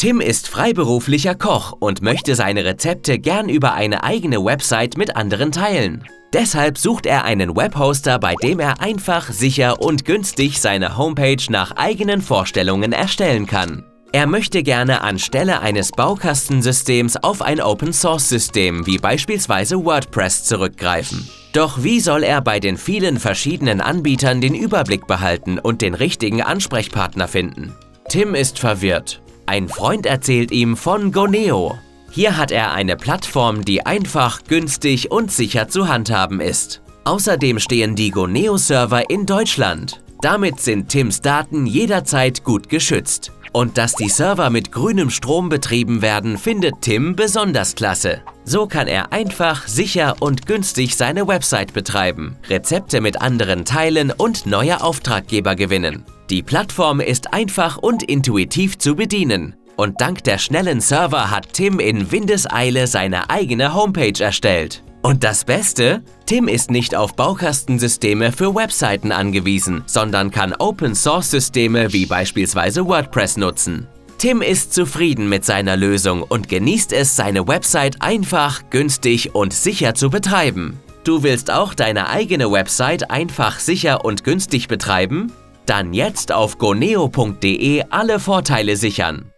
Tim ist freiberuflicher Koch und möchte seine Rezepte gern über eine eigene Website mit anderen teilen. Deshalb sucht er einen Webhoster, bei dem er einfach, sicher und günstig seine Homepage nach eigenen Vorstellungen erstellen kann. Er möchte gerne anstelle eines Baukastensystems auf ein Open-Source-System wie beispielsweise WordPress zurückgreifen. Doch wie soll er bei den vielen verschiedenen Anbietern den Überblick behalten und den richtigen Ansprechpartner finden? Tim ist verwirrt. Ein Freund erzählt ihm von Goneo. Hier hat er eine Plattform, die einfach, günstig und sicher zu handhaben ist. Außerdem stehen die Goneo-Server in Deutschland. Damit sind Tims Daten jederzeit gut geschützt. Und dass die Server mit grünem Strom betrieben werden, findet Tim besonders klasse. So kann er einfach, sicher und günstig seine Website betreiben, Rezepte mit anderen teilen und neue Auftraggeber gewinnen. Die Plattform ist einfach und intuitiv zu bedienen. Und dank der schnellen Server hat Tim in Windeseile seine eigene Homepage erstellt. Und das Beste? Tim ist nicht auf Baukastensysteme für Webseiten angewiesen, sondern kann Open-Source-Systeme wie beispielsweise WordPress nutzen. Tim ist zufrieden mit seiner Lösung und genießt es, seine Website einfach, günstig und sicher zu betreiben. Du willst auch deine eigene Website einfach, sicher und günstig betreiben? Dann jetzt auf goneo.de alle Vorteile sichern.